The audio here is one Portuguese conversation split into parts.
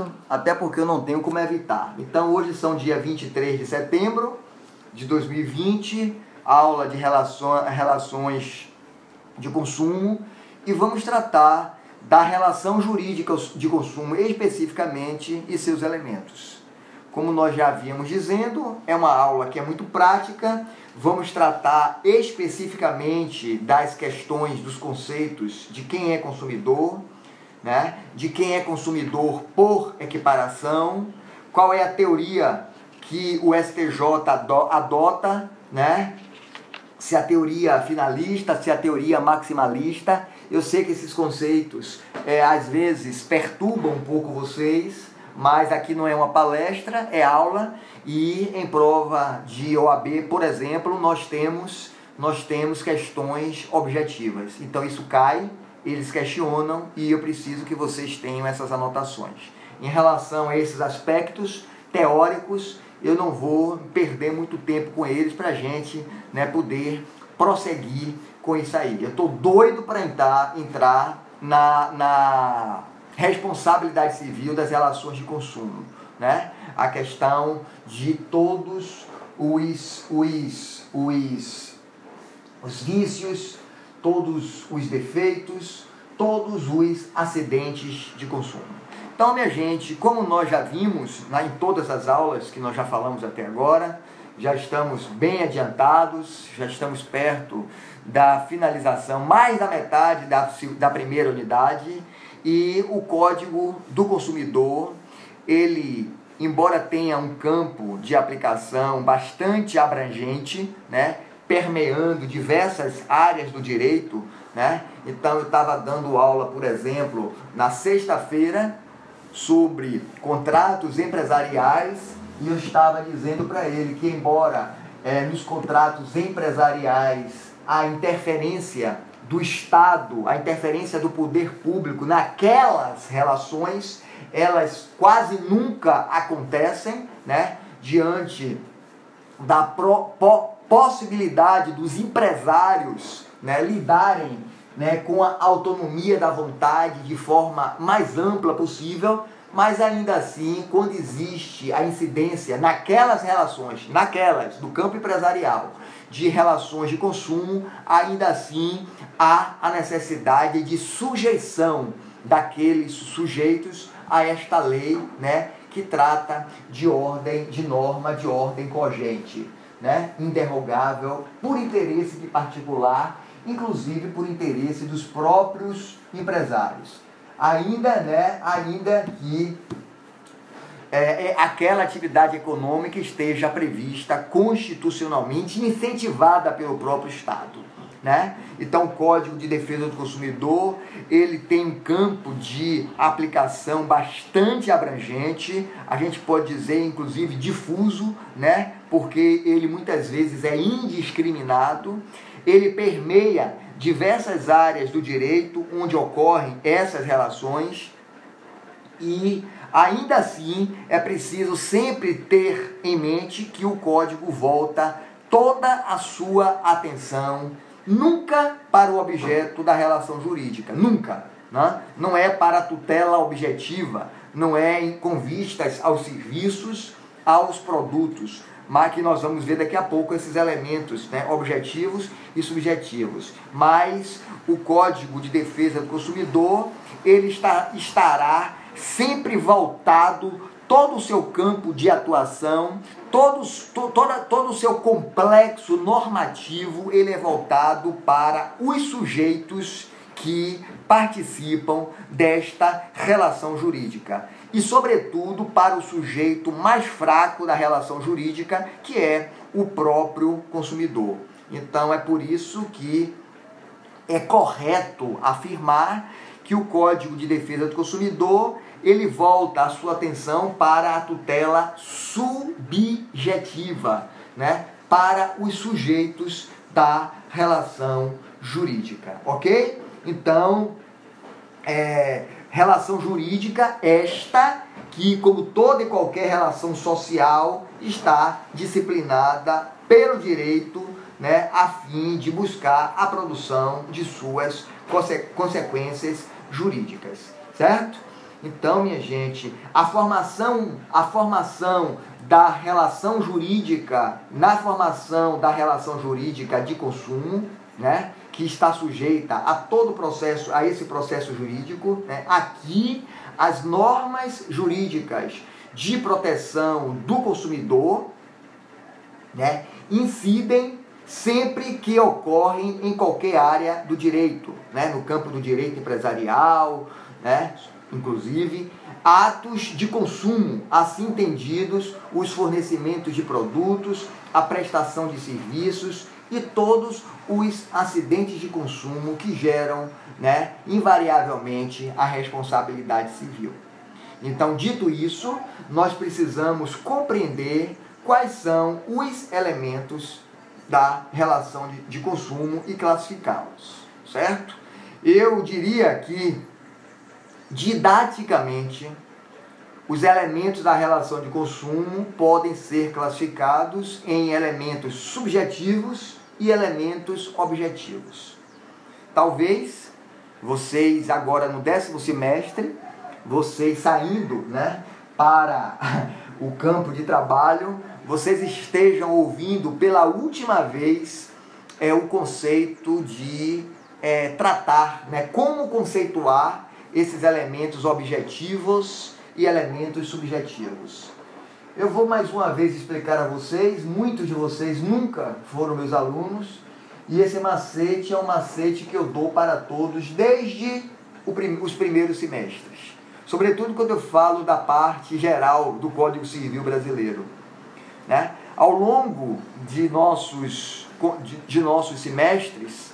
certo? Até porque eu não tenho como evitar. Então hoje são dia 23 de setembro de 2020, aula de relações de consumo e vamos tratar da relação jurídica de consumo especificamente e seus elementos. Como nós já havíamos dizendo, é uma aula que é muito prática. Vamos tratar especificamente das questões, dos conceitos de quem é consumidor, né? de quem é consumidor por equiparação, qual é a teoria que o STJ adota, né? se a teoria finalista, se a teoria maximalista. Eu sei que esses conceitos é, às vezes perturbam um pouco vocês, mas aqui não é uma palestra, é aula e em prova de OAB, por exemplo, nós temos nós temos questões objetivas. Então isso cai, eles questionam e eu preciso que vocês tenham essas anotações. Em relação a esses aspectos teóricos, eu não vou perder muito tempo com eles para a gente né, poder prosseguir com isso aí. Eu estou doido para entrar, entrar na, na responsabilidade civil das relações de consumo. Né? A questão de todos os, os, os, os vícios, todos os defeitos, todos os acidentes de consumo. Então, minha gente, como nós já vimos né, em todas as aulas que nós já falamos até agora, já estamos bem adiantados, já estamos perto da finalização, mais da metade da, da primeira unidade, e o Código do Consumidor, ele, embora tenha um campo de aplicação bastante abrangente, né, permeando diversas áreas do direito, né? Então eu estava dando aula, por exemplo, na sexta-feira sobre contratos empresariais e eu estava dizendo para ele que embora é, nos contratos empresariais a interferência do Estado, a interferência do poder público naquelas relações, elas quase nunca acontecem, né? Diante da pro, possibilidade dos empresários né, lidarem né, com a autonomia da vontade de forma mais ampla possível, mas ainda assim, quando existe a incidência naquelas relações, naquelas do campo empresarial, de relações de consumo, ainda assim há a necessidade de sujeição daqueles sujeitos a esta lei, né, que trata de ordem, de norma de ordem cogente, né, inderrogável, por interesse de particular, inclusive por interesse dos próprios empresários. Ainda, né, ainda que é, é, aquela atividade econômica esteja prevista constitucionalmente, incentivada pelo próprio Estado. Né? Então, o Código de Defesa do Consumidor ele tem um campo de aplicação bastante abrangente, a gente pode dizer, inclusive, difuso, né? Porque ele muitas vezes é indiscriminado, ele permeia diversas áreas do direito onde ocorrem essas relações e ainda assim é preciso sempre ter em mente que o código volta toda a sua atenção nunca para o objeto da relação jurídica, nunca. Né? Não é para a tutela objetiva, não é com vistas aos serviços, aos produtos, mas que nós vamos ver daqui a pouco esses elementos né, objetivos e subjetivos. Mas o Código de Defesa do Consumidor ele está, estará sempre voltado todo o seu campo de atuação, todos, to, toda, todo o seu complexo normativo, ele é voltado para os sujeitos que participam desta relação jurídica. E, sobretudo, para o sujeito mais fraco da relação jurídica, que é o próprio consumidor. Então, é por isso que é correto afirmar que o Código de Defesa do Consumidor ele volta a sua atenção para a tutela subjetiva, né? para os sujeitos da relação jurídica, ok? Então, é, relação jurídica esta que, como toda e qualquer relação social, está disciplinada pelo direito, né, a fim de buscar a produção de suas conse consequências jurídicas, certo? Então, minha gente, a formação, a formação da relação jurídica, na formação da relação jurídica de consumo, né, que está sujeita a todo processo, a esse processo jurídico, né, aqui as normas jurídicas de proteção do consumidor, né, incidem sempre que ocorrem em qualquer área do direito, né, no campo do direito empresarial, né, inclusive atos de consumo, assim entendidos os fornecimentos de produtos, a prestação de serviços e todos os acidentes de consumo que geram, né, invariavelmente a responsabilidade civil. Então, dito isso, nós precisamos compreender quais são os elementos da relação de, de consumo e classificá-los, certo? Eu diria que, didaticamente, os elementos da relação de consumo podem ser classificados em elementos subjetivos e elementos objetivos. Talvez vocês agora no décimo semestre, vocês saindo, né, para o campo de trabalho, vocês estejam ouvindo pela última vez é, o conceito de é, tratar, né, como conceituar esses elementos objetivos e elementos subjetivos. Eu vou mais uma vez explicar a vocês, muitos de vocês nunca foram meus alunos, e esse macete é um macete que eu dou para todos desde os primeiros semestres. Sobretudo quando eu falo da parte geral do Código Civil brasileiro. Né? Ao longo de nossos, de, de nossos semestres,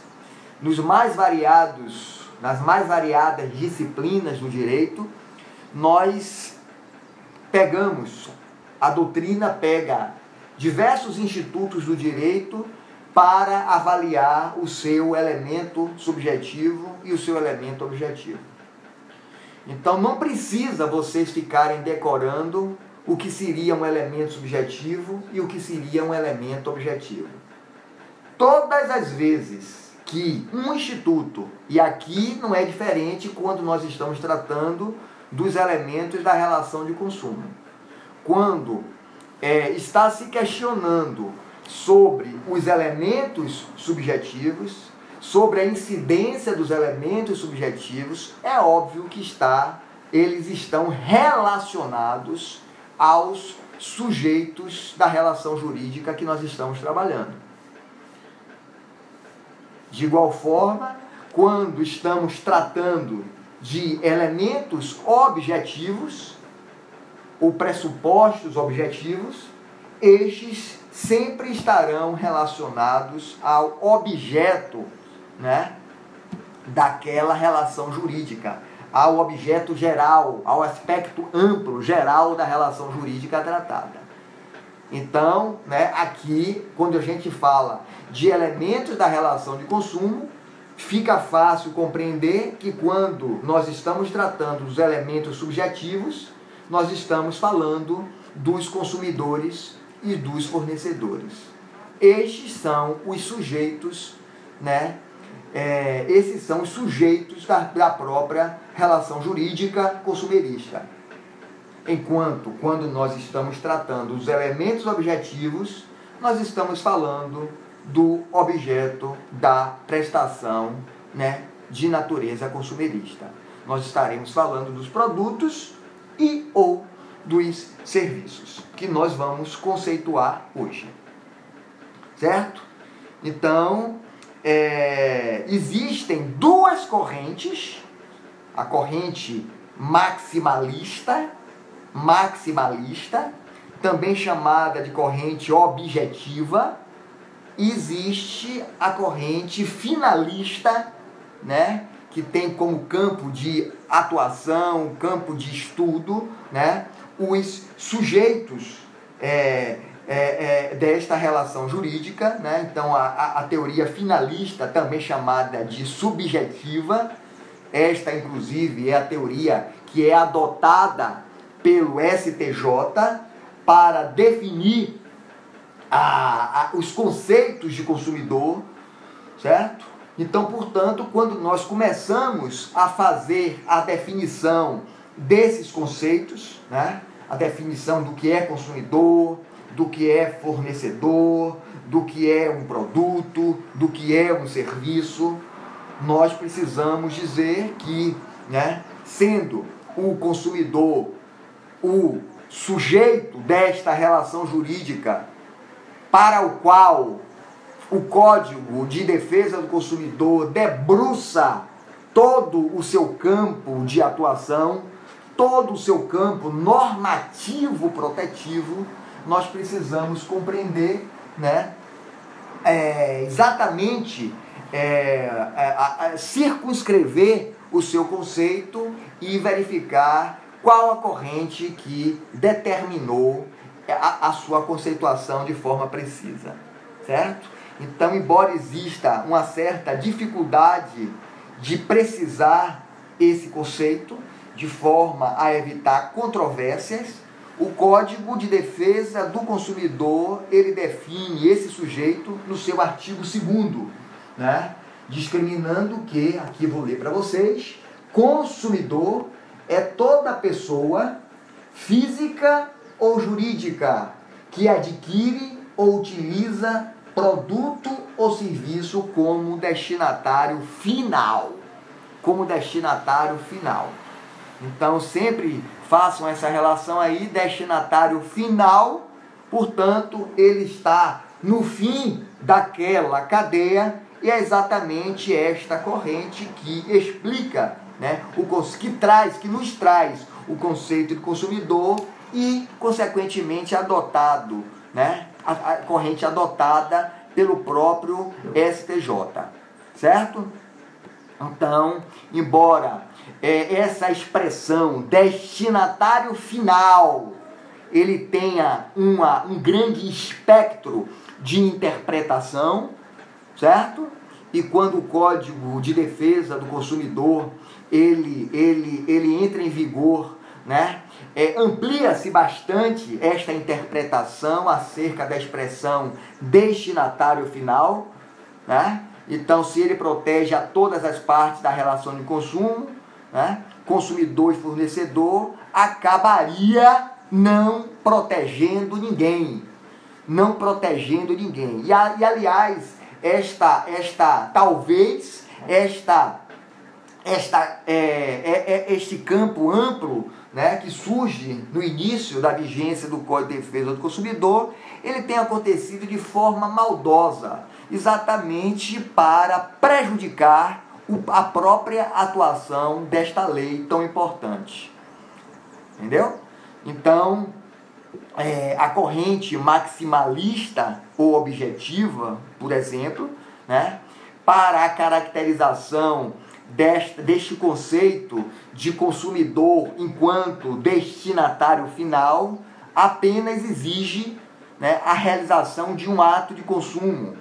nos mais variados, nas mais variadas disciplinas do direito, nós pegamos, a doutrina pega diversos institutos do direito para avaliar o seu elemento subjetivo e o seu elemento objetivo. Então não precisa vocês ficarem decorando o que seria um elemento subjetivo e o que seria um elemento objetivo. Todas as vezes que um instituto, e aqui não é diferente quando nós estamos tratando dos elementos da relação de consumo, quando é, está se questionando sobre os elementos subjetivos, sobre a incidência dos elementos subjetivos, é óbvio que está, eles estão relacionados aos sujeitos da relação jurídica que nós estamos trabalhando. De igual forma, quando estamos tratando de elementos objetivos ou pressupostos objetivos, estes sempre estarão relacionados ao objeto né, daquela relação jurídica, ao objeto geral, ao aspecto amplo, geral da relação jurídica tratada. Então, né, aqui, quando a gente fala de elementos da relação de consumo, fica fácil compreender que quando nós estamos tratando dos elementos subjetivos, nós estamos falando dos consumidores e dos fornecedores. Estes são os sujeitos, né? É, esses são os sujeitos da, da própria relação jurídica consumerista. Enquanto, quando nós estamos tratando os elementos objetivos, nós estamos falando do objeto da prestação né, de natureza consumerista. Nós estaremos falando dos produtos e ou dos serviços, que nós vamos conceituar hoje. Certo? Então, é, existem duas correntes, a corrente maximalista, maximalista, também chamada de corrente objetiva, existe a corrente finalista, né, que tem como campo de atuação, campo de estudo, né, os sujeitos é, é, é, desta relação jurídica, né? então a, a, a, teoria finalista, também chamada de subjetiva, esta inclusive é a teoria que é adotada pelo STJ para definir a, os conceitos de consumidor, certo? Então, portanto, quando nós começamos a fazer a definição desses conceitos, né? a definição do que é consumidor, do que é fornecedor, do que é um produto, do que é um serviço, nós precisamos dizer que, né, sendo o consumidor o sujeito desta relação jurídica para o qual o Código de Defesa do Consumidor debruça todo o seu campo de atuação, todo o seu campo normativo protetivo, nós precisamos compreender né, é, exatamente é, é, circunscrever o seu conceito e verificar qual a corrente que determinou a, a sua conceituação de forma precisa, certo? Então, embora exista uma certa dificuldade de precisar esse conceito de forma a evitar controvérsias, o Código de Defesa do Consumidor, ele define esse sujeito no seu artigo 2 né? discriminando que, aqui vou ler para vocês, consumidor é toda pessoa física ou jurídica que adquire ou utiliza produto ou serviço como destinatário final. Como destinatário final. Então sempre façam essa relação aí, destinatário final, portanto, ele está no fim daquela cadeia e é exatamente esta corrente que explica, né, o que traz, que nos traz o conceito de consumidor e consequentemente adotado, né, a, a corrente adotada pelo próprio STJ, certo? Então, embora é, essa expressão destinatário final ele tenha uma, um grande espectro de interpretação, certo? E quando o Código de Defesa do Consumidor ele, ele, ele entra em vigor, né? É, amplia-se bastante esta interpretação acerca da expressão destinatário final, né? Então, se ele protege a todas as partes da relação de consumo, né? consumidor e fornecedor, acabaria não protegendo ninguém. Não protegendo ninguém. E, e aliás, esta, esta talvez, esta, esta, é, é, é, este campo amplo né, que surge no início da vigência do Código de Defesa do Consumidor, ele tem acontecido de forma maldosa, exatamente para prejudicar a própria atuação desta lei tão importante. Entendeu? Então, é, a corrente maximalista ou objetiva, por exemplo, né, para a caracterização deste, deste conceito de consumidor enquanto destinatário final, apenas exige né, a realização de um ato de consumo.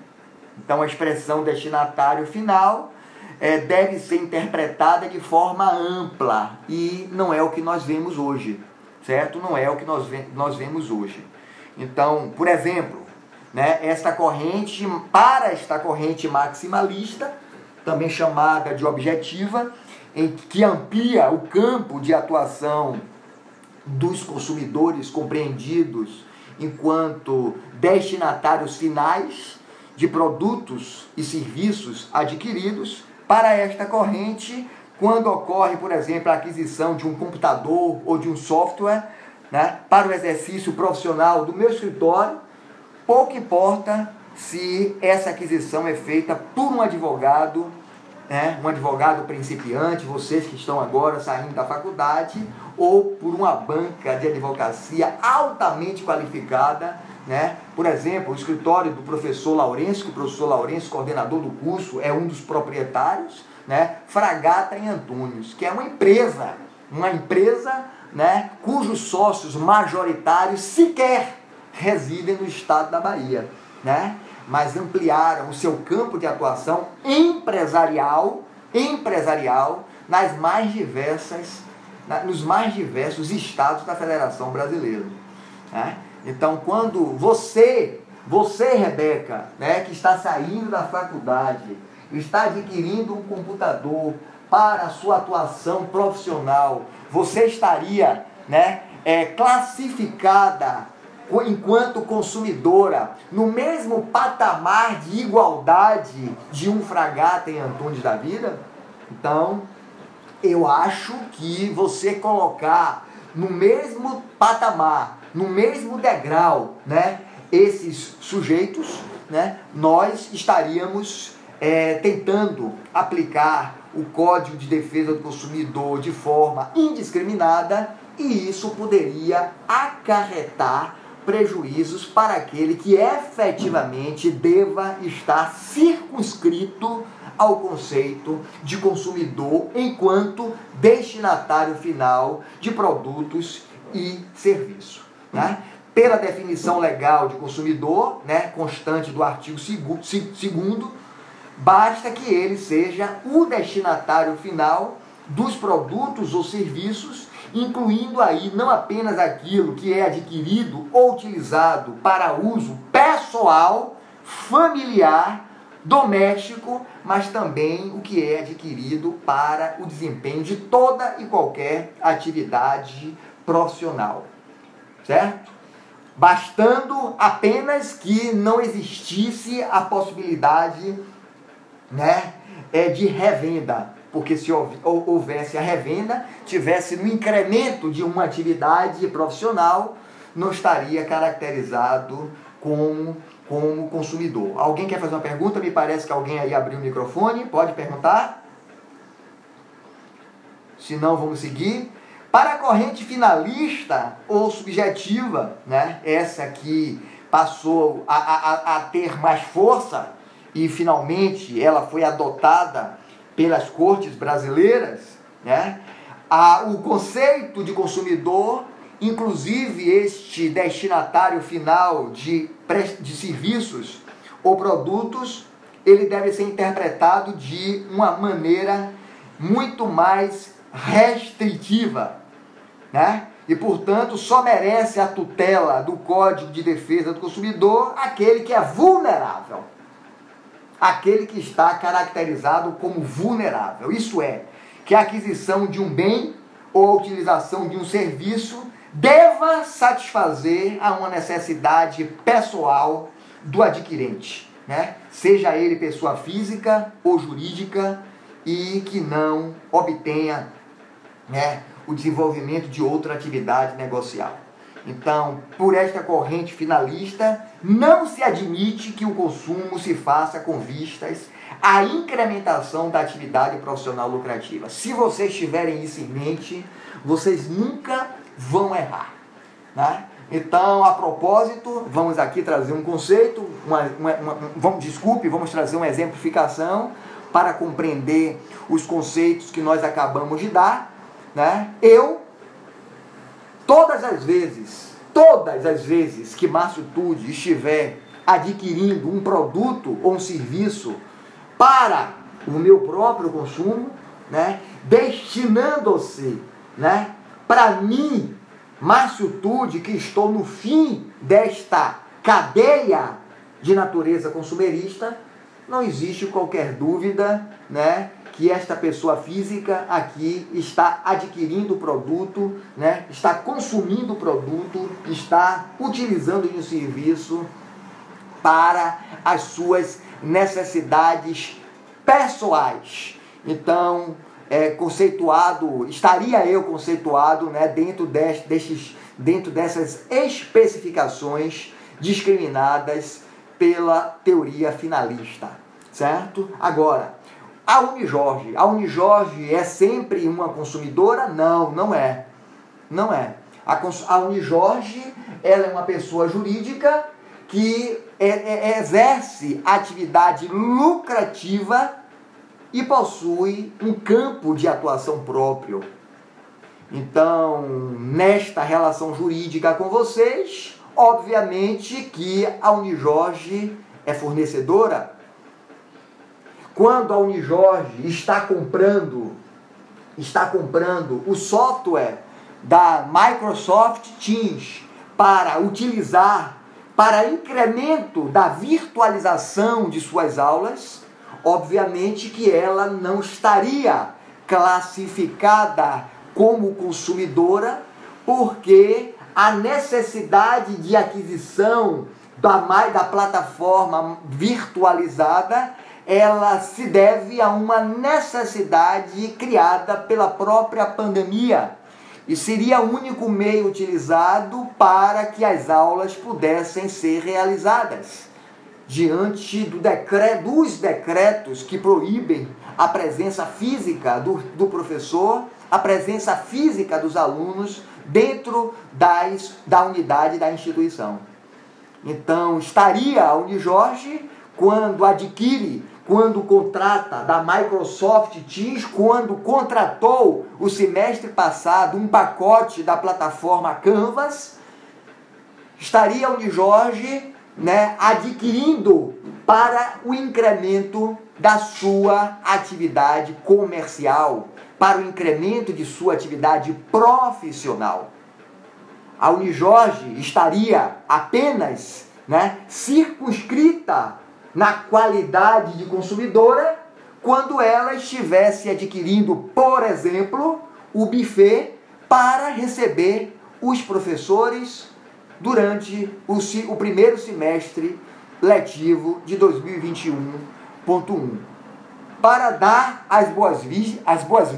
Então, a expressão destinatário final é, deve ser interpretada de forma ampla e não é o que nós vemos hoje certo? Não é o que nós, nós vemos hoje. Então, por exemplo, né, esta corrente, para esta corrente maximalista, também chamada de objetiva, em que amplia o campo de atuação dos consumidores compreendidos enquanto destinatários finais de produtos e serviços adquiridos, para esta corrente quando ocorre, por exemplo, a aquisição de um computador ou de um software né, para o exercício profissional do meu escritório, pouco importa se essa aquisição é feita por um advogado, né, um advogado principiante, vocês que estão agora saindo da faculdade, ou por uma banca de advocacia altamente qualificada. Né? Por exemplo, o escritório do professor Lourenço, que o professor Lourenço, coordenador do curso, é um dos proprietários né, Fragata em Antunes, que é uma empresa, uma empresa né, cujos sócios majoritários sequer residem no estado da Bahia, né? Mas ampliaram o seu campo de atuação empresarial, empresarial nas mais diversas, nos mais diversos estados da Federação Brasileira. Né? Então, quando você, você Rebeca, né, que está saindo da faculdade, está adquirindo um computador para a sua atuação profissional, você estaria né, é, classificada enquanto consumidora no mesmo patamar de igualdade de um fragata em Antunes da vida? Então, eu acho que você colocar no mesmo patamar, no mesmo degrau, né, esses sujeitos, né, nós estaríamos é, tentando aplicar o Código de Defesa do Consumidor de forma indiscriminada e isso poderia acarretar prejuízos para aquele que efetivamente deva estar circunscrito ao conceito de consumidor enquanto destinatário final de produtos e serviços. Né? Pela definição legal de consumidor, né, constante do artigo 2 basta que ele seja o destinatário final dos produtos ou serviços, incluindo aí não apenas aquilo que é adquirido ou utilizado para uso pessoal, familiar, doméstico, mas também o que é adquirido para o desempenho de toda e qualquer atividade profissional. Certo? Bastando apenas que não existisse a possibilidade né, é de revenda, porque se houvesse a revenda, tivesse no incremento de uma atividade profissional, não estaria caracterizado como, como consumidor. Alguém quer fazer uma pergunta? Me parece que alguém aí abriu o microfone, pode perguntar? Se não, vamos seguir. Para a corrente finalista ou subjetiva, né, essa que passou a, a, a ter mais força, e finalmente ela foi adotada pelas cortes brasileiras, né? A, o conceito de consumidor, inclusive este destinatário final de, de serviços ou produtos, ele deve ser interpretado de uma maneira muito mais restritiva, né? E, portanto, só merece a tutela do Código de Defesa do Consumidor aquele que é vulnerável aquele que está caracterizado como vulnerável. Isso é, que a aquisição de um bem ou a utilização de um serviço deva satisfazer a uma necessidade pessoal do adquirente, né? seja ele pessoa física ou jurídica e que não obtenha né, o desenvolvimento de outra atividade negocial. Então, por esta corrente finalista, não se admite que o consumo se faça com vistas à incrementação da atividade profissional lucrativa. Se vocês tiverem isso em mente, vocês nunca vão errar. Né? Então, a propósito, vamos aqui trazer um conceito, uma, uma, uma, vamos, desculpe, vamos trazer uma exemplificação para compreender os conceitos que nós acabamos de dar. Né? Eu Todas as vezes, todas as vezes que Márcio Tude estiver adquirindo um produto ou um serviço para o meu próprio consumo, né, destinando-se né, para mim, Márcio Tude, que estou no fim desta cadeia de natureza consumerista, não existe qualquer dúvida né, que esta pessoa física aqui está adquirindo o produto, né, está consumindo o produto, está utilizando o serviço para as suas necessidades pessoais. Então, é, conceituado, estaria eu conceituado né, dentro, deste, destes, dentro dessas especificações discriminadas pela teoria finalista, certo? Agora, a Unijorge. A Unijorge é sempre uma consumidora? Não, não é. Não é. A, a Unijorge ela é uma pessoa jurídica que é, é, exerce atividade lucrativa e possui um campo de atuação próprio. Então, nesta relação jurídica com vocês, obviamente que a Unijorge é fornecedora quando a Unijorge está comprando, está comprando o software da Microsoft Teams para utilizar para incremento da virtualização de suas aulas, obviamente que ela não estaria classificada como consumidora, porque a necessidade de aquisição da, da plataforma virtualizada ela se deve a uma necessidade criada pela própria pandemia e seria o único meio utilizado para que as aulas pudessem ser realizadas. Diante do decreto, dos decretos que proíbem a presença física do, do professor, a presença física dos alunos dentro das, da unidade da instituição. Então, estaria a Unijorge quando adquire quando contrata da Microsoft Teams, quando contratou o semestre passado um pacote da plataforma Canvas, estaria onde Jorge né, adquirindo para o incremento da sua atividade comercial, para o incremento de sua atividade profissional. A Unijorge estaria apenas né, circunscrita na qualidade de consumidora quando ela estivesse adquirindo, por exemplo, o buffet para receber os professores durante o, o primeiro semestre letivo de 2021.1. Para dar as boas-vindas as boas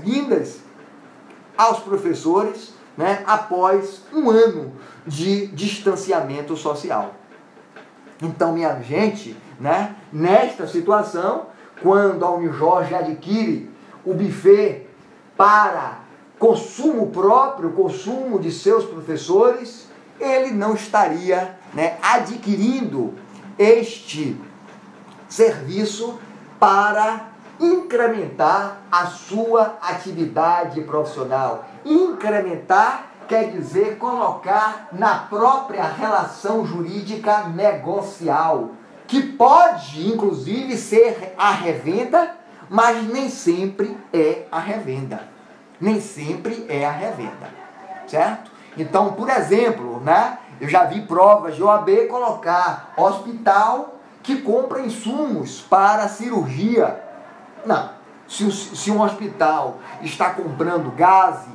aos professores né, após um ano de distanciamento social. Então, minha gente, né? Nesta situação, quando a Unijorge adquire o buffet para consumo próprio, consumo de seus professores, ele não estaria né, adquirindo este serviço para incrementar a sua atividade profissional. Incrementar quer dizer colocar na própria relação jurídica negocial que pode inclusive ser a revenda, mas nem sempre é a revenda. Nem sempre é a revenda, certo? Então, por exemplo, né, eu já vi provas de OAB colocar hospital que compra insumos para cirurgia. Não. Se, se um hospital está comprando gás,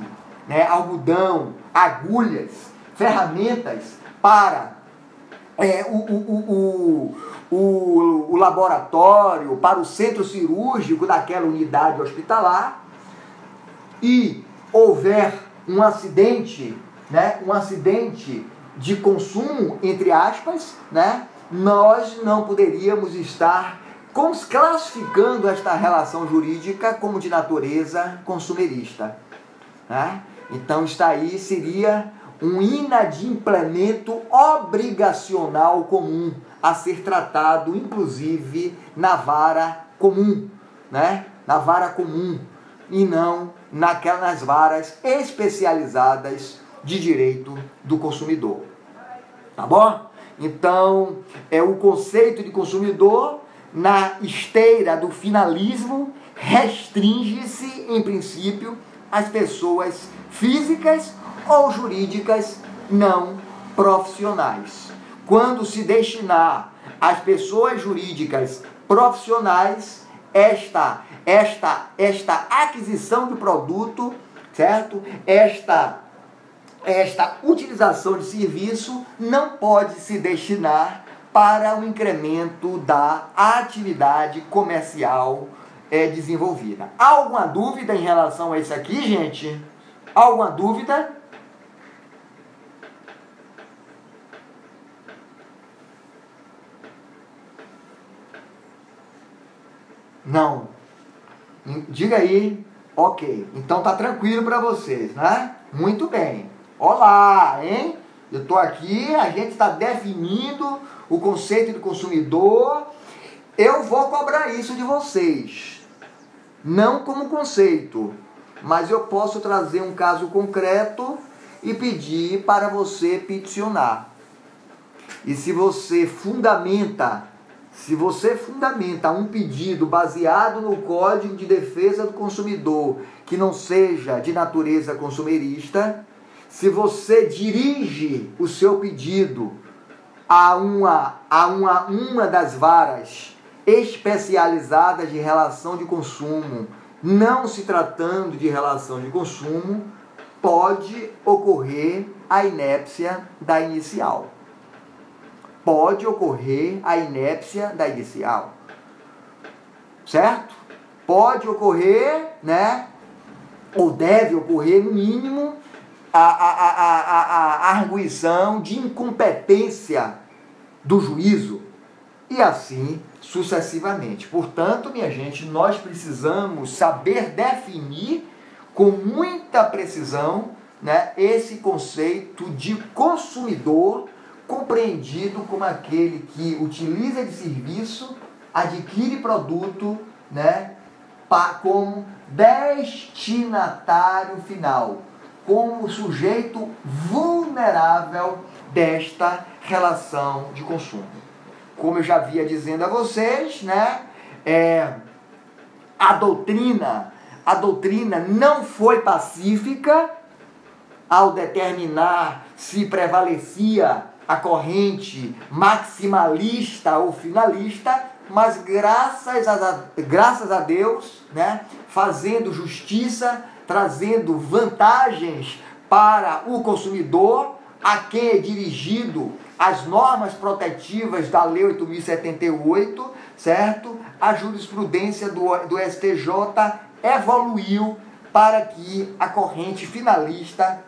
né, algodão, agulhas, ferramentas para é, o, o, o, o, o laboratório, para o centro cirúrgico daquela unidade hospitalar e houver um acidente, né, um acidente de consumo, entre aspas, né, nós não poderíamos estar classificando esta relação jurídica como de natureza consumerista. Né? Então, está aí seria um inadimplemento obrigacional comum a ser tratado, inclusive, na vara comum, né? Na vara comum e não naquelas varas especializadas de direito do consumidor. Tá bom? Então, é o conceito de consumidor na esteira do finalismo restringe-se, em princípio, às pessoas físicas ou jurídicas não profissionais. Quando se destinar às pessoas jurídicas profissionais, esta, esta, esta aquisição de produto, certo? Esta, esta utilização de serviço não pode se destinar para o incremento da atividade comercial é, desenvolvida. Alguma dúvida em relação a isso aqui, gente? Alguma dúvida? Não. Diga aí, ok. Então tá tranquilo para vocês, né? Muito bem. Olá, hein? Eu estou aqui, a gente está definindo o conceito de consumidor. Eu vou cobrar isso de vocês. Não como conceito, mas eu posso trazer um caso concreto e pedir para você peticionar. E se você fundamenta se você fundamenta um pedido baseado no Código de Defesa do Consumidor que não seja de natureza consumerista, se você dirige o seu pedido a uma, a uma, uma das varas especializadas de relação de consumo não se tratando de relação de consumo, pode ocorrer a inépcia da inicial. Pode ocorrer a inépcia da inicial. Certo? Pode ocorrer, né? Ou deve ocorrer, no mínimo, a, a, a, a, a arguição de incompetência do juízo e assim sucessivamente. Portanto, minha gente, nós precisamos saber definir com muita precisão né, esse conceito de consumidor compreendido como aquele que utiliza de serviço, adquire produto, né, como destinatário final, como sujeito vulnerável desta relação de consumo. Como eu já havia dizendo a vocês, né, é, a doutrina, a doutrina não foi pacífica ao determinar se prevalecia a corrente maximalista ou finalista, mas graças a, graças a Deus, né, fazendo justiça, trazendo vantagens para o consumidor, a quem é dirigido as normas protetivas da Lei 8.078, certo? A jurisprudência do, do STJ evoluiu para que a corrente finalista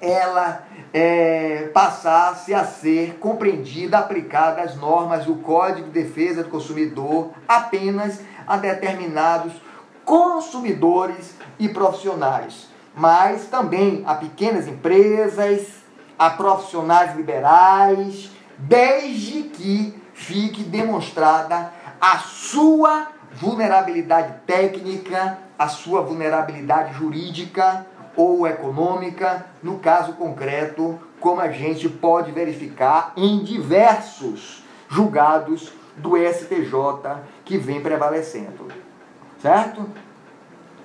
ela é, passasse a ser compreendida, aplicada às normas do Código de Defesa do Consumidor apenas a determinados consumidores e profissionais, mas também a pequenas empresas, a profissionais liberais, desde que fique demonstrada a sua vulnerabilidade técnica, a sua vulnerabilidade jurídica ou econômica, no caso concreto, como a gente pode verificar em diversos julgados do STJ que vem prevalecendo. Certo?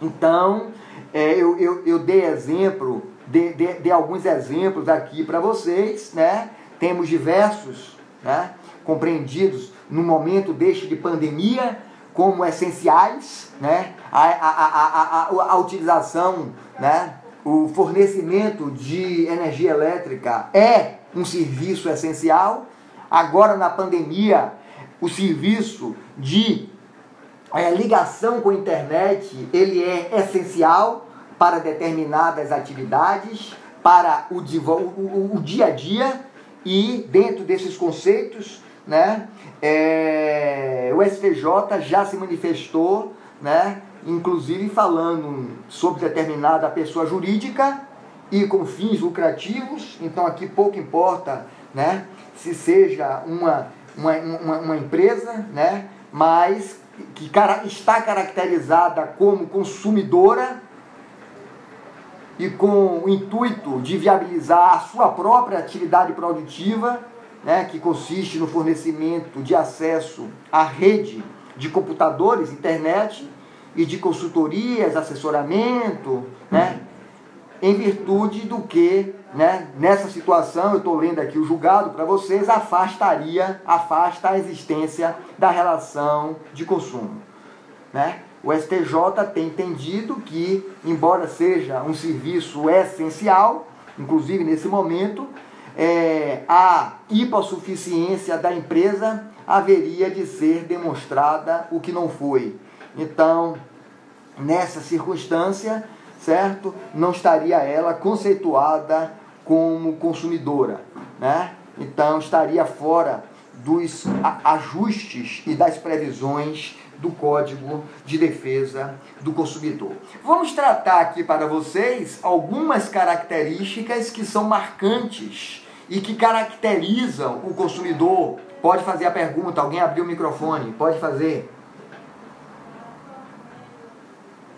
Então, é, eu, eu, eu dei exemplo, de, alguns exemplos aqui para vocês, né? Temos diversos, né? Compreendidos no momento deste de pandemia, como essenciais, né? a, a, a, a, a utilização, né? o fornecimento de energia elétrica é um serviço essencial. Agora, na pandemia, o serviço de é, ligação com a internet ele é essencial para determinadas atividades, para o, o, o dia a dia e dentro desses conceitos, né, é, o STJ já se manifestou, né, inclusive falando sobre determinada pessoa jurídica e com fins lucrativos, então aqui pouco importa né, se seja uma, uma, uma, uma empresa, né, mas que está caracterizada como consumidora e com o intuito de viabilizar a sua própria atividade produtiva né, que consiste no fornecimento de acesso à rede de computadores, internet e de consultorias, assessoramento, né, em virtude do que, né, nessa situação, eu estou lendo aqui o julgado para vocês, afastaria, afasta a existência da relação de consumo. Né? O STJ tem entendido que, embora seja um serviço essencial, inclusive nesse momento, é, a hipossuficiência da empresa haveria de ser demonstrada o que não foi. Então, nessa circunstância, certo? Não estaria ela conceituada como consumidora, né? Então, estaria fora dos ajustes e das previsões do Código de Defesa do Consumidor. Vamos tratar aqui para vocês algumas características que são marcantes e que caracterizam o consumidor. Pode fazer a pergunta, alguém abriu o microfone, pode fazer.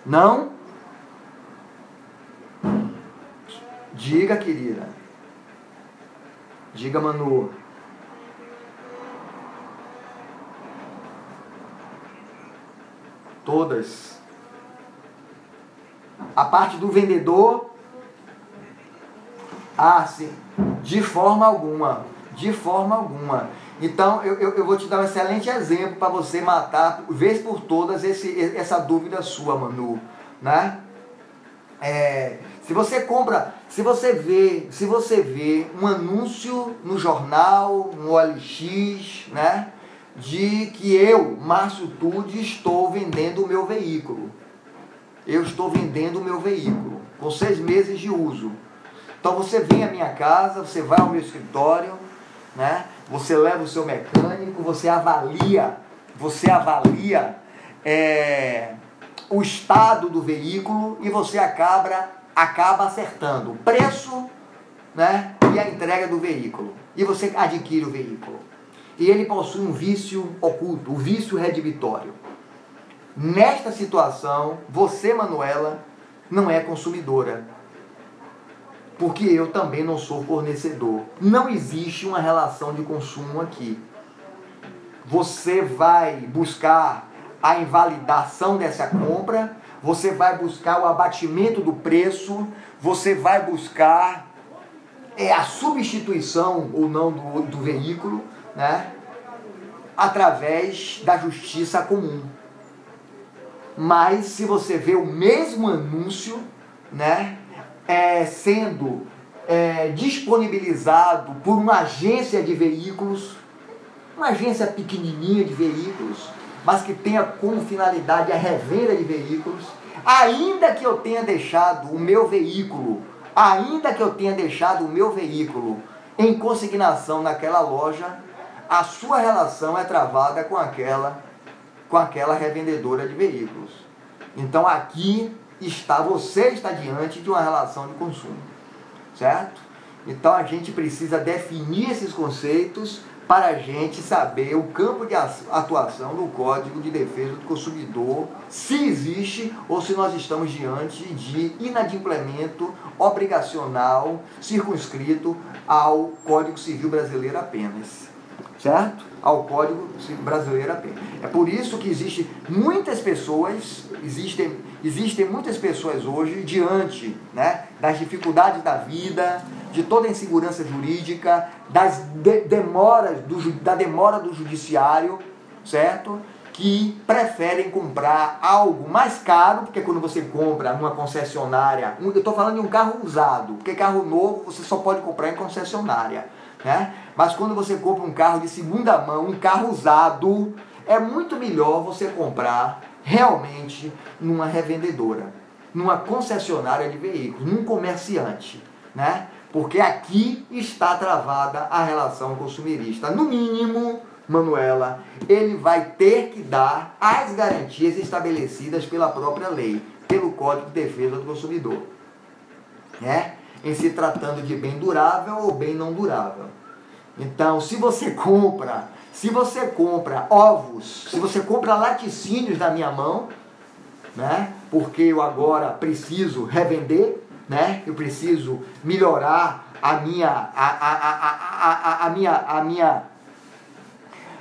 Não? Diga, querida. Diga, Manu. Todas. A parte do vendedor. Ah, sim. De forma alguma. De forma alguma. Então, eu, eu, eu vou te dar um excelente exemplo para você matar, vez por todas, esse, essa dúvida sua, Manu. Né? É, se você compra, se você vê, se você vê um anúncio no jornal, no OLX, né? De que eu, Márcio Tude, estou vendendo o meu veículo. Eu estou vendendo o meu veículo com seis meses de uso. Então você vem à minha casa, você vai ao meu escritório, né? Você leva o seu mecânico, você avalia, você avalia é, o estado do veículo e você acaba, acaba acertando o preço né, e a entrega do veículo. E você adquire o veículo. E ele possui um vício oculto, o um vício redibitório. Nesta situação, você, Manuela, não é consumidora. Porque eu também não sou fornecedor. Não existe uma relação de consumo aqui. Você vai buscar a invalidação dessa compra, você vai buscar o abatimento do preço, você vai buscar é, a substituição ou não do, do veículo, né? através da justiça comum. Mas se você vê o mesmo anúncio, né, é, sendo é, disponibilizado por uma agência de veículos, uma agência pequenininha de veículos, mas que tenha como finalidade a revenda de veículos, ainda que eu tenha deixado o meu veículo, ainda que eu tenha deixado o meu veículo em consignação naquela loja, a sua relação é travada com aquela com aquela revendedora de veículos. Então aqui está você está diante de uma relação de consumo, certo? Então a gente precisa definir esses conceitos para a gente saber o campo de atuação do Código de Defesa do Consumidor, se existe ou se nós estamos diante de inadimplemento obrigacional circunscrito ao Código Civil Brasileiro apenas. Certo? Ao Código Brasileiro apenas. É por isso que existe muitas pessoas, existem, existem muitas pessoas hoje diante né, das dificuldades da vida, de toda a insegurança jurídica, das de demoras do, da demora do judiciário, certo? Que preferem comprar algo mais caro, porque quando você compra numa concessionária, eu estou falando de um carro usado, porque carro novo você só pode comprar em concessionária, né? Mas quando você compra um carro de segunda mão, um carro usado, é muito melhor você comprar realmente numa revendedora, numa concessionária de veículos, num comerciante, né? Porque aqui está travada a relação consumirista. No mínimo, Manuela, ele vai ter que dar as garantias estabelecidas pela própria lei, pelo Código de Defesa do Consumidor. Né? Em se tratando de bem durável ou bem não durável. Então, se você compra, se você compra ovos, se você compra laticínios na minha mão, né? Porque eu agora preciso revender, né? Eu preciso melhorar a minha a, a, a, a, a, minha a minha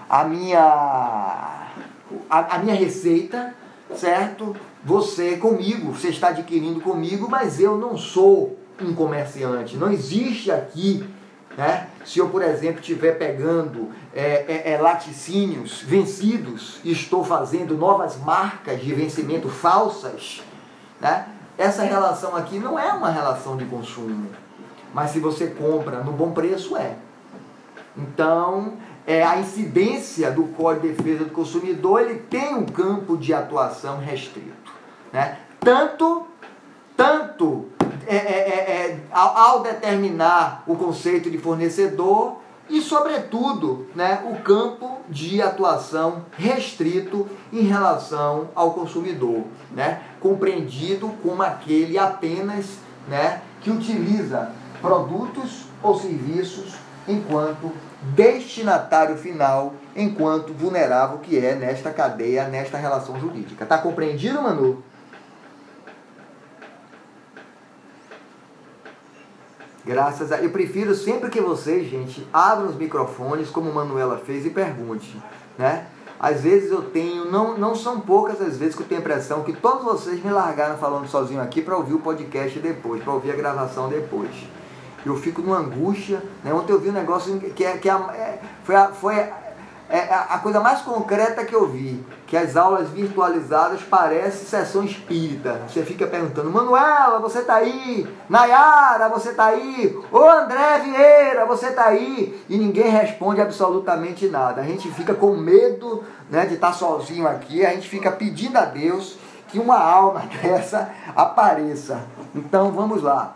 a minha a, a minha receita, certo? Você comigo, você está adquirindo comigo, mas eu não sou um comerciante. Não existe aqui, né? Se eu, por exemplo, estiver pegando é, é, é, laticínios vencidos e estou fazendo novas marcas de vencimento falsas, né? Essa relação aqui não é uma relação de consumo, mas se você compra no bom preço, é. Então, é, a incidência do Código de Defesa do Consumidor ele tem um campo de atuação restrito. Né? Tanto, tanto é, é, é, é ao, ao determinar o conceito de fornecedor, e, sobretudo, né, o campo de atuação restrito em relação ao consumidor, né, compreendido como aquele apenas né, que utiliza produtos ou serviços enquanto destinatário final, enquanto vulnerável que é nesta cadeia, nesta relação jurídica. Está compreendido, Manu? Graças a. Eu prefiro sempre que vocês, gente, abram os microfones, como Manuela fez, e pergunte. Né? Às vezes eu tenho, não, não são poucas as vezes que eu tenho a impressão que todos vocês me largaram falando sozinho aqui para ouvir o podcast depois, para ouvir a gravação depois. eu fico numa angústia. Né? Ontem eu vi um negócio que, é, que é, é foi, a, foi é a coisa mais concreta que eu vi, que as aulas virtualizadas parecem sessão espírita. Você fica perguntando, Manuela, você tá aí? Nayara, você tá aí? Ô André Vieira, você tá aí? E ninguém responde absolutamente nada. A gente fica com medo né, de estar tá sozinho aqui, a gente fica pedindo a Deus que uma alma dessa apareça. Então vamos lá.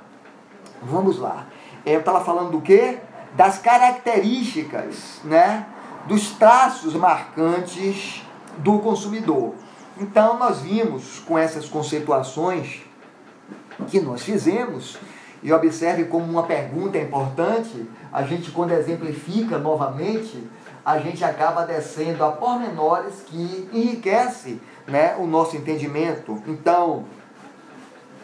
Vamos lá. Eu estava falando do quê? Das características, né? Dos traços marcantes do consumidor. Então nós vimos com essas conceituações que nós fizemos, e observe como uma pergunta é importante, a gente quando exemplifica novamente, a gente acaba descendo a pormenores que enriquece né, o nosso entendimento. Então,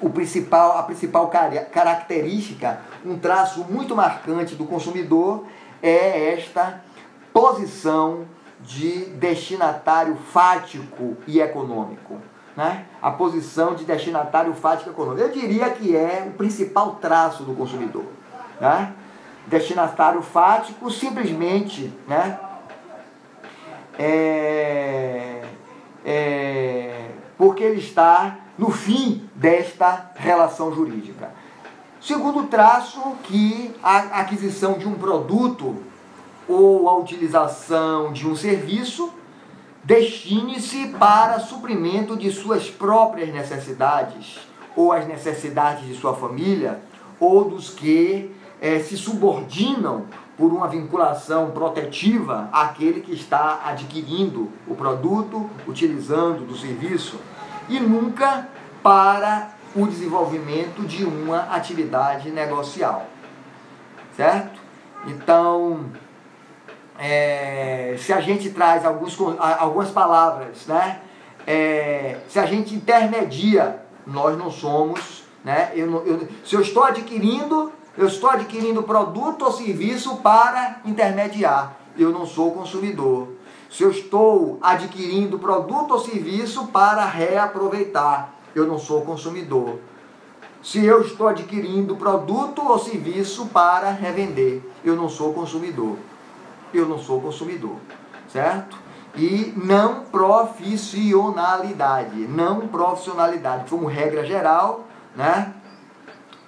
o principal, a principal característica, um traço muito marcante do consumidor é esta posição de destinatário fático e econômico. Né? A posição de destinatário fático e econômico. Eu diria que é o principal traço do consumidor. Né? Destinatário fático simplesmente né? é, é, porque ele está no fim desta relação jurídica. Segundo traço, que a aquisição de um produto ou a utilização de um serviço destine-se para suprimento de suas próprias necessidades ou as necessidades de sua família ou dos que é, se subordinam por uma vinculação protetiva àquele que está adquirindo o produto, utilizando do serviço e nunca para o desenvolvimento de uma atividade negocial. Certo? Então, é, se a gente traz alguns, algumas palavras, né? É, se a gente intermedia, nós não somos, né? Eu, eu, se eu estou adquirindo, eu estou adquirindo produto ou serviço para intermediar, eu não sou consumidor se eu estou adquirindo produto ou serviço para reaproveitar, eu não sou consumidor. Se eu estou adquirindo produto ou serviço para revender, eu não sou consumidor. Eu não sou consumidor, certo? E não profissionalidade, não profissionalidade, como regra geral, né?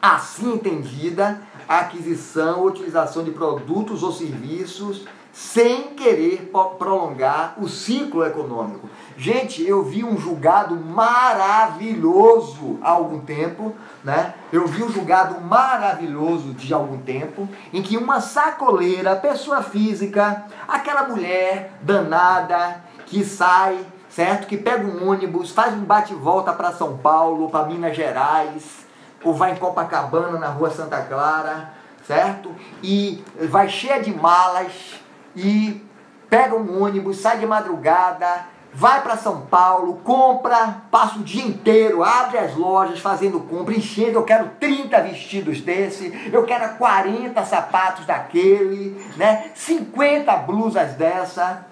Assim entendida, aquisição utilização de produtos ou serviços sem querer prolongar o ciclo econômico. Gente, eu vi um julgado maravilhoso há algum tempo, né? Eu vi um julgado maravilhoso de algum tempo, em que uma sacoleira, pessoa física, aquela mulher danada que sai, certo? Que pega um ônibus, faz um bate-volta para São Paulo, para Minas Gerais, ou vai em Copacabana, na rua Santa Clara, certo? E vai cheia de malas, e pega um ônibus, sai de madrugada, vai para São Paulo, compra, passa o dia inteiro, abre as lojas fazendo compra, enchendo, eu quero 30 vestidos desse, eu quero 40 sapatos daquele, né? 50 blusas dessa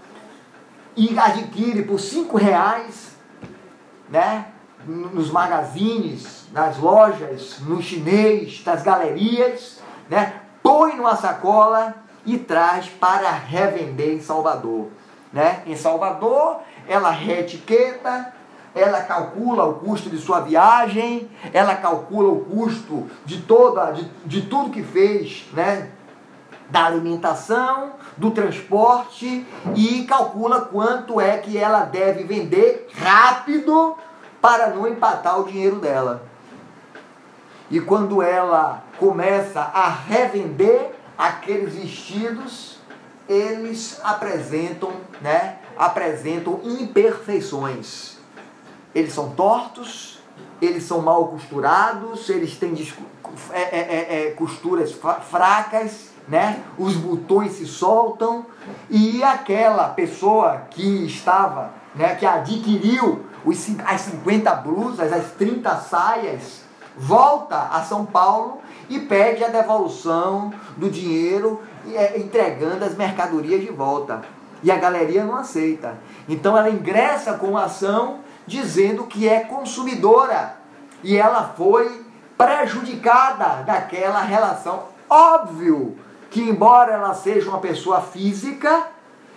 e adquire por 5 reais, né? Nos magazines, nas lojas, no chinês, nas galerias, né? Põe numa sacola e traz para revender em Salvador. Né? Em Salvador, ela reetiqueta, ela calcula o custo de sua viagem, ela calcula o custo de toda, de, de tudo que fez, né? Da alimentação, do transporte e calcula quanto é que ela deve vender rápido para não empatar o dinheiro dela. E quando ela começa a revender, aqueles vestidos, eles apresentam, né, apresentam imperfeições. Eles são tortos, eles são mal costurados, eles têm é, é, é, é, costuras fracas, né? os botões se soltam, e aquela pessoa que estava, né, que adquiriu os, as 50 blusas, as 30 saias, volta a São Paulo e pede a devolução do dinheiro, é, entregando as mercadorias de volta. E a galeria não aceita. Então ela ingressa com ação dizendo que é consumidora e ela foi prejudicada daquela relação Óbvio que, embora ela seja uma pessoa física,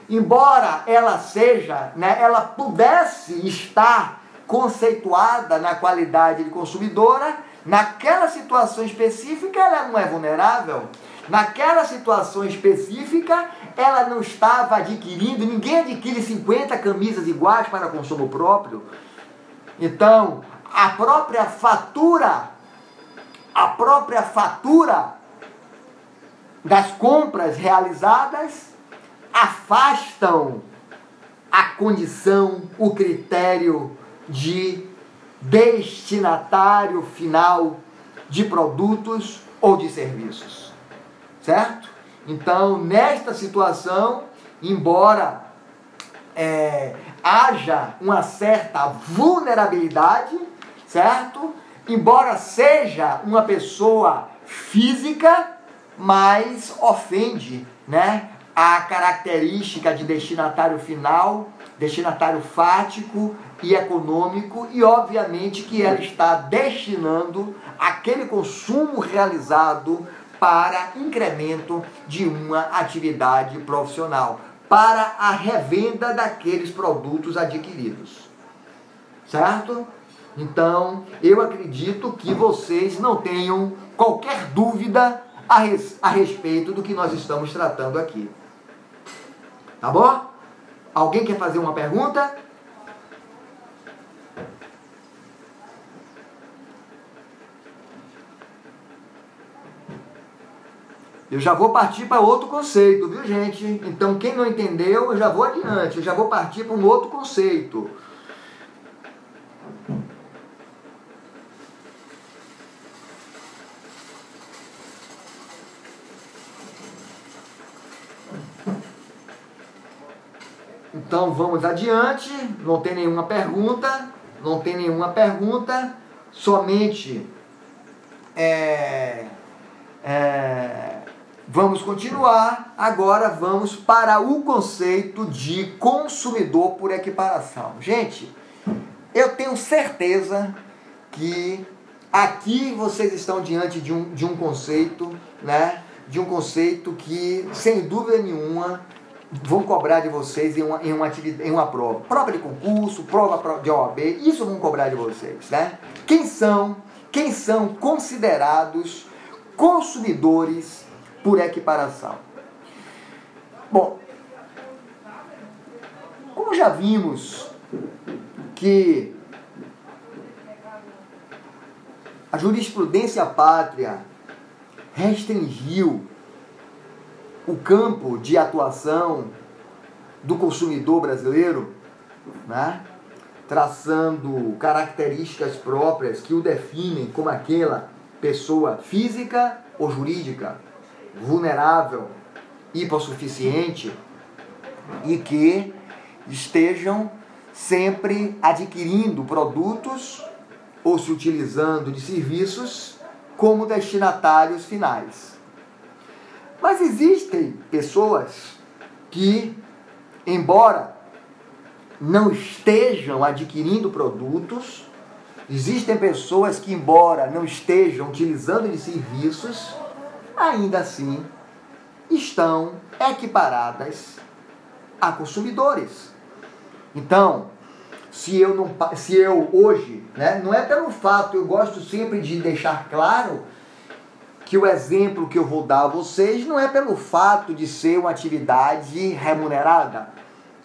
embora ela seja, né, ela pudesse estar conceituada na qualidade de consumidora, naquela situação específica ela não é vulnerável. Naquela situação específica, ela não estava adquirindo, ninguém adquire 50 camisas iguais para consumo próprio. Então, a própria fatura, a própria fatura das compras realizadas afastam a condição, o critério de destinatário final de produtos ou de serviços. Certo? Então, nesta situação, embora é, haja uma certa vulnerabilidade, certo? Embora seja uma pessoa física, mas ofende, né? A característica de destinatário final, destinatário fático e econômico, e obviamente que ela está destinando aquele consumo realizado para incremento de uma atividade profissional, para a revenda daqueles produtos adquiridos. Certo? Então, eu acredito que vocês não tenham qualquer dúvida a, res, a respeito do que nós estamos tratando aqui. Tá bom? Alguém quer fazer uma pergunta? Eu já vou partir para outro conceito, viu, gente? Então, quem não entendeu, eu já vou adiante, eu já vou partir para um outro conceito. Então vamos adiante, não tem nenhuma pergunta, não tem nenhuma pergunta, somente é, é, vamos continuar. Agora vamos para o conceito de consumidor por equiparação. Gente, eu tenho certeza que aqui vocês estão diante de um, de um conceito, né? De um conceito que, sem dúvida nenhuma, vão cobrar de vocês em uma, em uma, em uma prova. Prova de concurso, prova de OAB, isso vão cobrar de vocês, né? Quem são, quem são considerados consumidores por equiparação? Bom, como já vimos que a jurisprudência pátria restringiu o campo de atuação do consumidor brasileiro, né? traçando características próprias que o definem como aquela pessoa física ou jurídica vulnerável, hipossuficiente e que estejam sempre adquirindo produtos ou se utilizando de serviços como destinatários finais. Mas existem pessoas que, embora não estejam adquirindo produtos, existem pessoas que, embora não estejam utilizando de serviços, ainda assim estão equiparadas a consumidores. Então, se eu não se eu hoje, né, não é pelo fato, eu gosto sempre de deixar claro que o exemplo que eu vou dar a vocês não é pelo fato de ser uma atividade remunerada,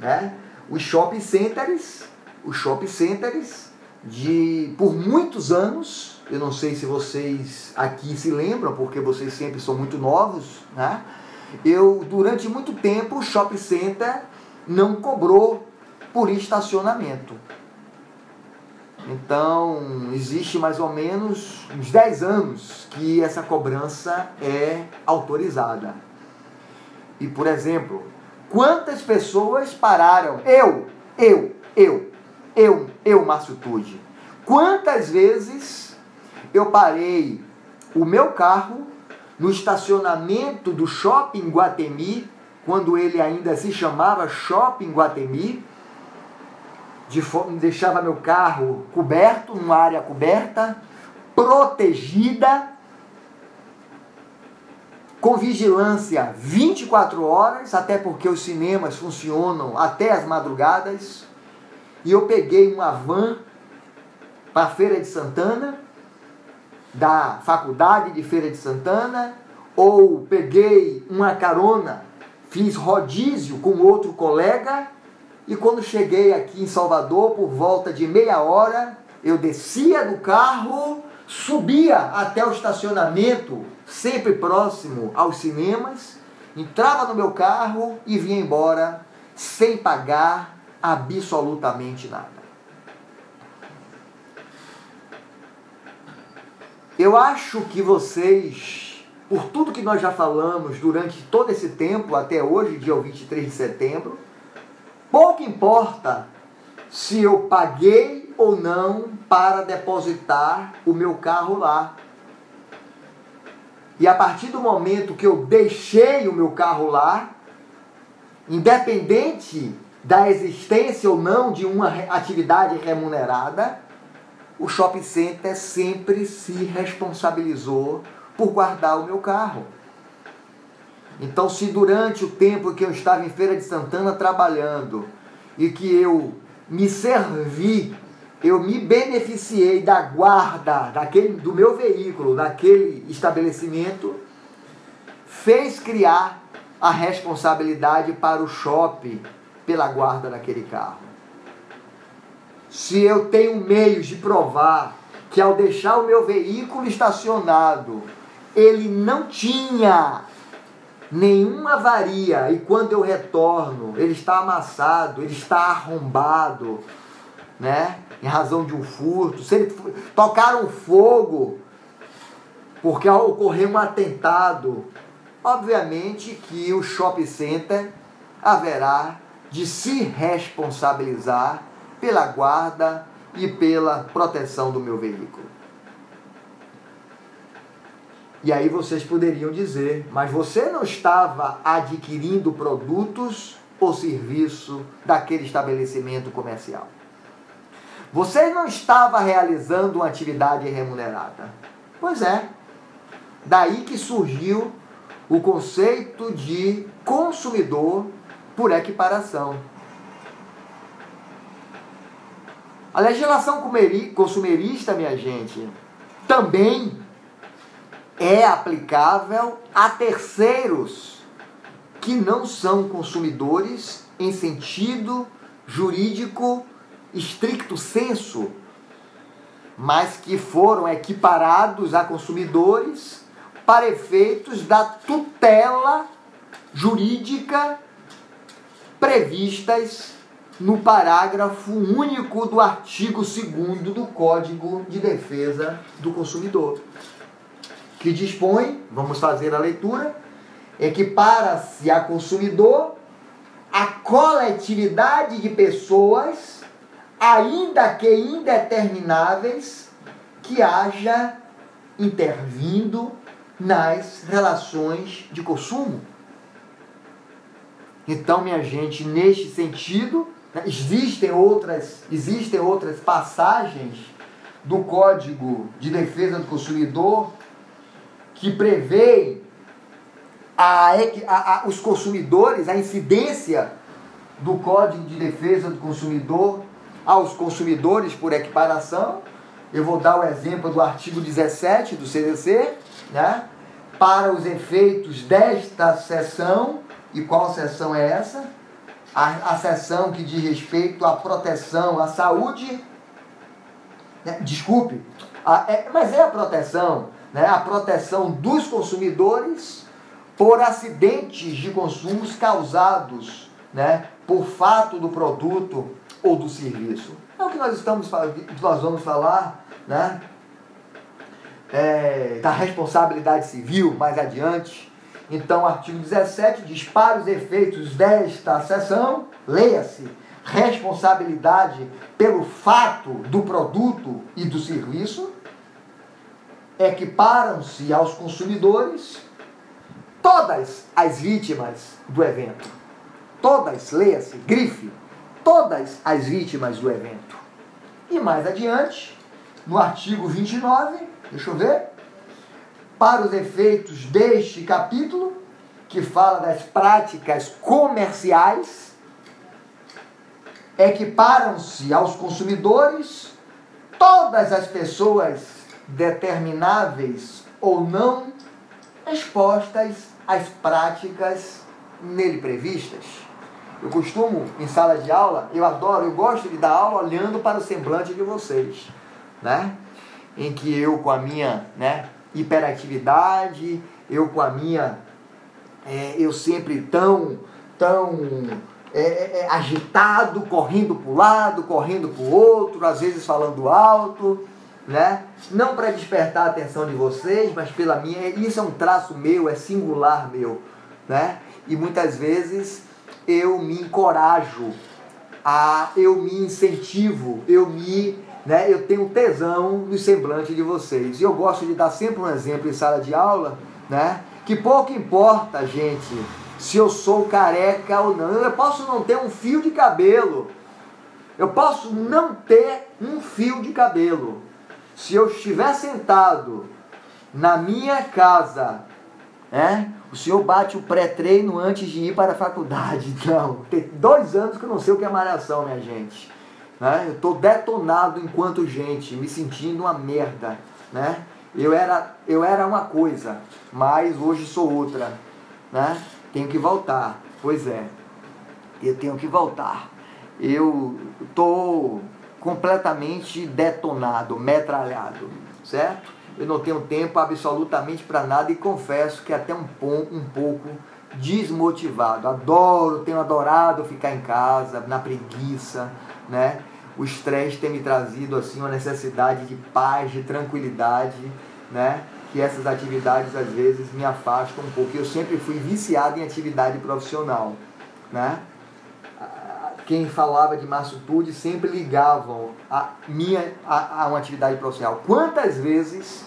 né? Os shopping centers, os shopping centers de por muitos anos, eu não sei se vocês aqui se lembram, porque vocês sempre são muito novos, né? Eu durante muito tempo o shopping center não cobrou por estacionamento. Então, existe mais ou menos uns 10 anos que essa cobrança é autorizada. E, por exemplo, quantas pessoas pararam? Eu, eu, eu, eu, eu, Márcio Tude. Quantas vezes eu parei o meu carro no estacionamento do Shopping Guatemi, quando ele ainda se chamava Shopping Guatemi, de, deixava meu carro coberto, numa área coberta, protegida, com vigilância 24 horas, até porque os cinemas funcionam até as madrugadas. E eu peguei uma van para a Feira de Santana, da Faculdade de Feira de Santana, ou peguei uma carona, fiz rodízio com outro colega, e quando cheguei aqui em Salvador, por volta de meia hora, eu descia do carro, subia até o estacionamento, sempre próximo aos cinemas, entrava no meu carro e vinha embora sem pagar absolutamente nada. Eu acho que vocês, por tudo que nós já falamos durante todo esse tempo, até hoje, dia 23 de setembro, pouco importa se eu paguei ou não para depositar o meu carro lá. E a partir do momento que eu deixei o meu carro lá, independente da existência ou não de uma atividade remunerada, o shopping center sempre se responsabilizou por guardar o meu carro. Então, se durante o tempo que eu estava em Feira de Santana trabalhando e que eu me servi, eu me beneficiei da guarda daquele, do meu veículo, daquele estabelecimento, fez criar a responsabilidade para o shopping pela guarda daquele carro se eu tenho meios de provar que ao deixar o meu veículo estacionado, ele não tinha nenhuma avaria e quando eu retorno, ele está amassado, ele está arrombado, né? Em razão de um furto, se ele tocaram fogo porque ocorreu um atentado, obviamente que o shopping center haverá de se responsabilizar pela guarda e pela proteção do meu veículo. E aí vocês poderiam dizer, mas você não estava adquirindo produtos ou serviço daquele estabelecimento comercial. Você não estava realizando uma atividade remunerada. Pois é. Daí que surgiu o conceito de consumidor por equiparação. A legislação consumerista, minha gente, também é aplicável a terceiros que não são consumidores em sentido jurídico estricto senso, mas que foram equiparados a consumidores para efeitos da tutela jurídica previstas no parágrafo único do artigo 2 do Código de Defesa do Consumidor, que dispõe, vamos fazer a leitura, equipara-se a consumidor a coletividade de pessoas, ainda que indetermináveis, que haja intervindo nas relações de consumo. Então, minha gente, neste sentido? Existem outras, existem outras passagens do Código de Defesa do Consumidor que prevê a, a, a, os consumidores, a incidência do Código de Defesa do Consumidor aos consumidores por equiparação. Eu vou dar o exemplo do artigo 17 do CDC, né? para os efeitos desta sessão. E qual sessão é essa? A, a seção que diz respeito à proteção, à saúde. Né? Desculpe, a, é, mas é a proteção, né? a proteção dos consumidores por acidentes de consumos causados né? por fato do produto ou do serviço. É o que nós estamos nós vamos falar, né? É, da responsabilidade civil mais adiante. Então, artigo 17 diz: para os efeitos desta seção, leia-se responsabilidade pelo fato do produto e do serviço, equiparam-se aos consumidores todas as vítimas do evento. Todas, leia-se, grife, todas as vítimas do evento. E mais adiante, no artigo 29, deixa eu ver, para os efeitos deste capítulo, que fala das práticas comerciais, equiparam-se aos consumidores todas as pessoas determináveis ou não expostas às práticas nele previstas. Eu costumo, em sala de aula, eu adoro, eu gosto de dar aula olhando para o semblante de vocês, né? Em que eu, com a minha né, hiperatividade, eu com a minha, é, eu sempre tão, tão é, é, é agitado, correndo para um lado, correndo para o outro, às vezes falando alto, né? Não para despertar a atenção de vocês, mas pela minha, isso é um traço meu, é singular meu, né? E muitas vezes eu me encorajo, a, eu me incentivo, eu me, né, eu tenho tesão no semblante de vocês. E eu gosto de dar sempre um exemplo em sala de aula, né, que pouco importa, gente, se eu sou careca ou não. Eu posso não ter um fio de cabelo. Eu posso não ter um fio de cabelo. Se eu estiver sentado na minha casa, né, o senhor bate o pré-treino antes de ir para a faculdade. Não, tem dois anos que eu não sei o que é malhação, minha gente. Né? Eu estou detonado enquanto gente, me sentindo uma merda. Né? Eu, era, eu era uma coisa, mas hoje sou outra. Né? Tenho que voltar. Pois é, eu tenho que voltar. Eu estou completamente detonado, metralhado, certo? eu não tenho tempo absolutamente para nada e confesso que até um, um pouco desmotivado. Adoro, tenho adorado ficar em casa, na preguiça, né? O estresse tem me trazido assim uma necessidade de paz, de tranquilidade, né? Que essas atividades às vezes me afastam um pouco. Eu sempre fui viciado em atividade profissional, né? Quem falava de massitude sempre ligavam a minha a, a uma atividade profissional. Quantas vezes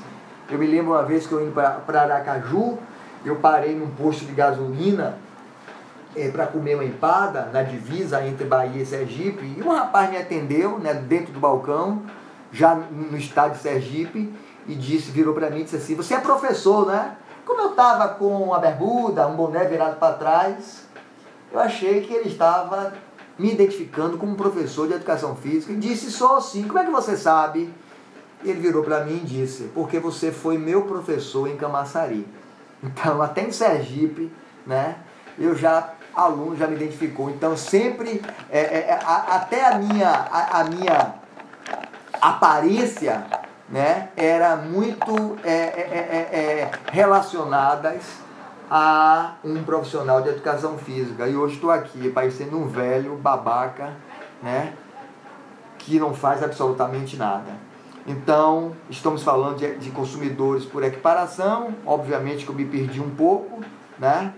eu me lembro uma vez que eu indo para Aracaju, eu parei num posto de gasolina é, para comer uma empada na divisa entre Bahia e Sergipe, e um rapaz me atendeu né, dentro do balcão, já no estado de Sergipe, e disse, virou para mim e disse assim, você é professor, né? Como eu estava com a bermuda, um boné virado para trás, eu achei que ele estava me identificando como professor de educação física e disse, sou sim, como é que você sabe? Ele virou para mim e disse: Porque você foi meu professor em Camaçari. Então, até em Sergipe, né, eu já, aluno já me identificou. Então, sempre, é, é, é a, até a minha, a, a, minha aparência né, era muito é, é, é relacionadas a um profissional de educação física. E hoje estou aqui parecendo um velho babaca, né, que não faz absolutamente nada. Então, estamos falando de, de consumidores por equiparação, obviamente que eu me perdi um pouco, né?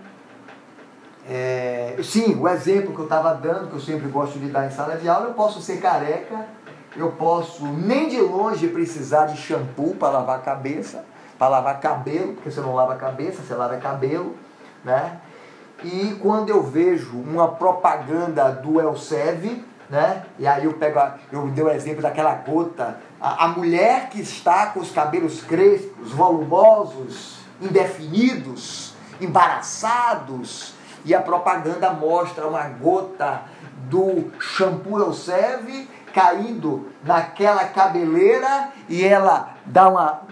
É, sim, o exemplo que eu estava dando, que eu sempre gosto de dar em sala de aula, eu posso ser careca, eu posso nem de longe precisar de shampoo para lavar a cabeça, para lavar cabelo, porque você não lava a cabeça, você lava cabelo, né? E quando eu vejo uma propaganda do Elsev, né? E aí eu pego, a, eu dei o exemplo daquela gota, a, a mulher que está com os cabelos crespos, volumosos, indefinidos, embaraçados, e a propaganda mostra uma gota do shampoo Elsev caindo naquela cabeleira e ela dá uma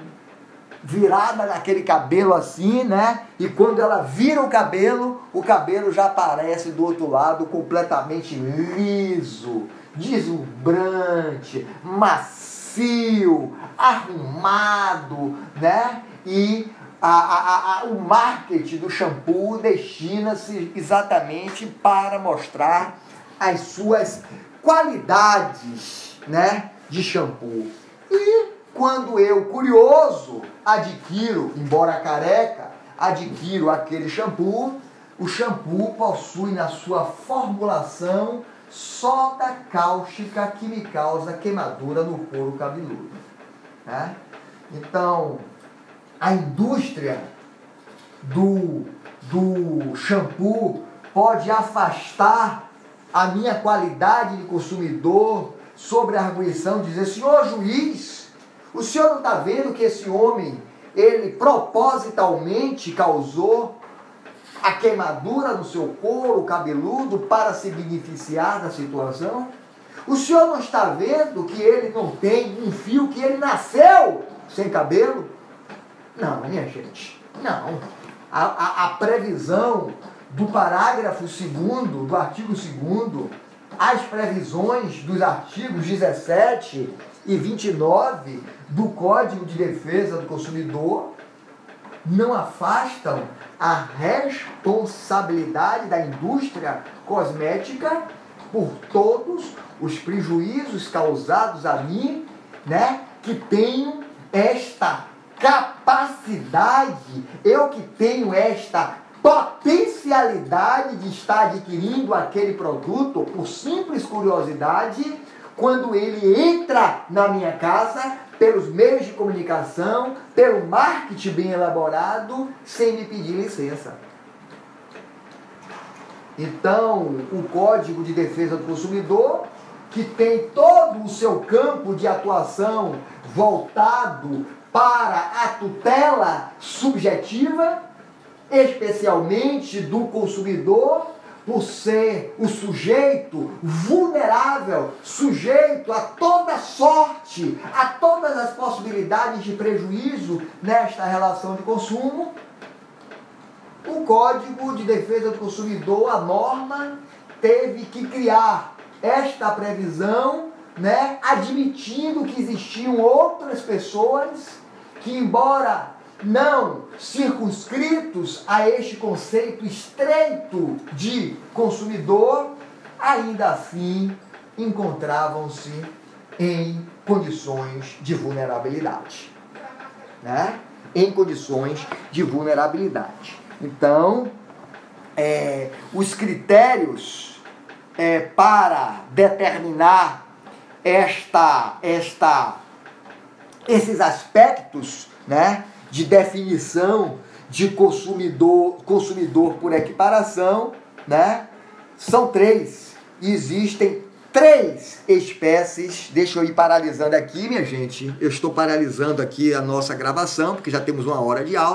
virada naquele cabelo assim, né? E quando ela vira o cabelo, o cabelo já aparece do outro lado completamente liso, deslumbrante, macio, arrumado, né? E a, a, a, o marketing do shampoo destina-se exatamente para mostrar as suas qualidades, né? De shampoo. E quando eu, curioso, adquiro, embora careca, adquiro aquele shampoo, o shampoo possui na sua formulação soda cáustica que me causa queimadura no couro cabeludo. Né? Então, a indústria do, do shampoo pode afastar a minha qualidade de consumidor sobre a arguição, dizer, senhor juiz, o senhor não está vendo que esse homem ele propositalmente causou a queimadura no seu couro cabeludo para se beneficiar da situação? O senhor não está vendo que ele não tem um fio, que ele nasceu sem cabelo? Não, minha gente, não. A, a, a previsão do parágrafo 2 do artigo 2 as previsões dos artigos 17 e 29 do Código de Defesa do Consumidor não afastam a responsabilidade da indústria cosmética por todos os prejuízos causados a mim, né, que tenho esta capacidade, eu que tenho esta potencialidade de estar adquirindo aquele produto por simples curiosidade, quando ele entra na minha casa pelos meios de comunicação, pelo marketing bem elaborado, sem me pedir licença. Então, o Código de Defesa do Consumidor, que tem todo o seu campo de atuação voltado para a tutela subjetiva, especialmente do consumidor, por ser o sujeito vulnerável, sujeito a toda sorte, a todas as possibilidades de prejuízo nesta relação de consumo, o Código de Defesa do Consumidor, a norma, teve que criar esta previsão, né, admitindo que existiam outras pessoas que, embora não circunscritos a este conceito estreito de consumidor, ainda assim encontravam-se em condições de vulnerabilidade. Né? Em condições de vulnerabilidade. Então, é, os critérios é, para determinar esta, esta, esses aspectos né, de definição de consumidor, consumidor por equiparação, né? São três. E existem três espécies. Deixa eu ir paralisando aqui, minha gente. Eu estou paralisando aqui a nossa gravação, porque já temos uma hora de aula.